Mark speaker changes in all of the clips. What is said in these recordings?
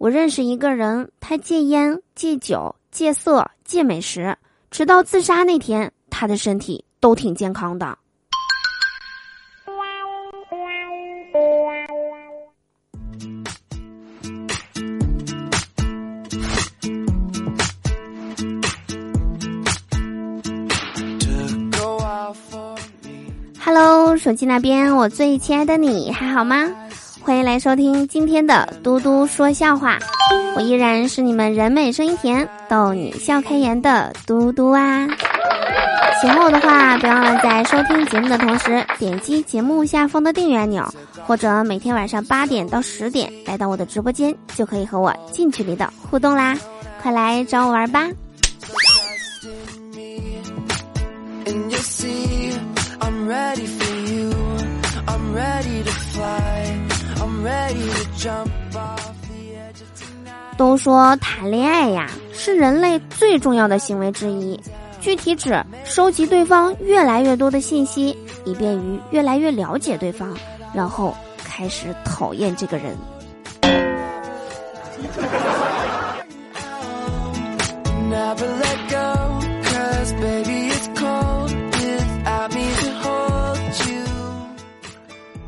Speaker 1: 我认识一个人，他戒烟、戒酒、戒色、戒美食，直到自杀那天，他的身体都挺健康的。Hello，手机那边，我最亲爱的你还好吗？欢迎来收听今天的嘟嘟说笑话，我依然是你们人美声音甜、逗你笑开颜的嘟嘟啊！喜欢我的话，别忘了在收听节目的同时点击节目下方的订阅按钮，或者每天晚上八点到十点来到我的直播间，就可以和我近距离的互动啦！快来找我玩吧！都说谈恋爱呀是人类最重要的行为之一，具体指收集对方越来越多的信息，以便于越来越了解对方，然后开始讨厌这个人。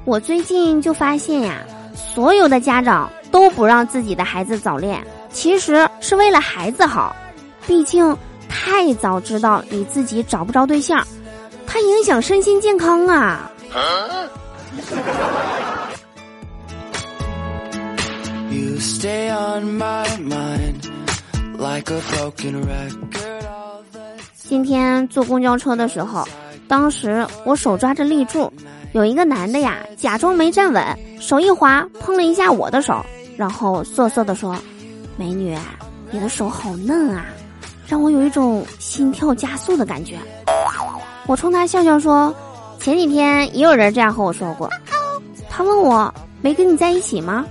Speaker 1: 我最近就发现呀。所有的家长都不让自己的孩子早恋，其实是为了孩子好。毕竟太早知道你自己找不着对象，它影响身心健康啊。今天坐公交车的时候，当时我手抓着立柱。有一个男的呀，假装没站稳，手一滑，碰了一下我的手，然后瑟瑟的说：“美女，你的手好嫩啊，让我有一种心跳加速的感觉。”我冲他笑笑说：“前几天也有人这样和我说过。”他问我：“没跟你在一起吗？”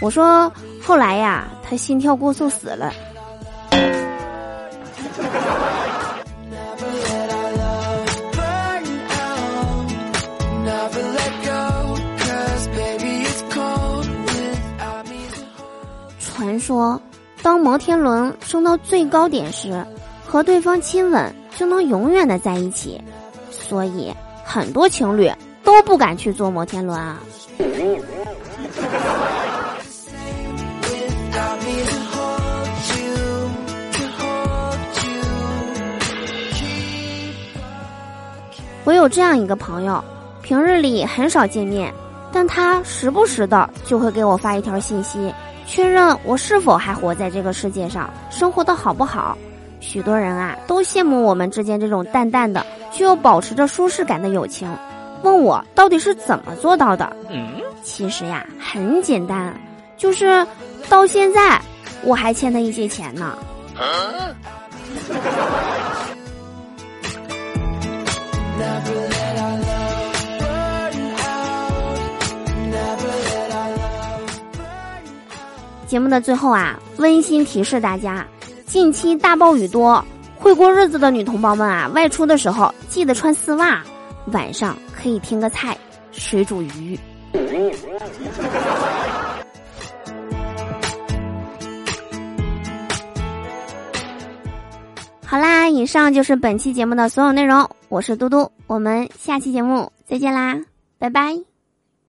Speaker 1: 我说：“后来呀，他心跳过速死了。”人说，当摩天轮升到最高点时，和对方亲吻就能永远的在一起，所以很多情侣都不敢去坐摩天轮啊。我有这样一个朋友，平日里很少见面，但他时不时的就会给我发一条信息。确认我是否还活在这个世界上，生活的好不好？许多人啊都羡慕我们之间这种淡淡的、却又保持着舒适感的友情，问我到底是怎么做到的？其实呀，很简单，就是到现在我还欠他一些钱呢。节目的最后啊，温馨提示大家：近期大暴雨多，会过日子的女同胞们啊，外出的时候记得穿丝袜，晚上可以添个菜，水煮鱼。好啦，以上就是本期节目的所有内容，我是嘟嘟，我们下期节目再见啦，拜拜。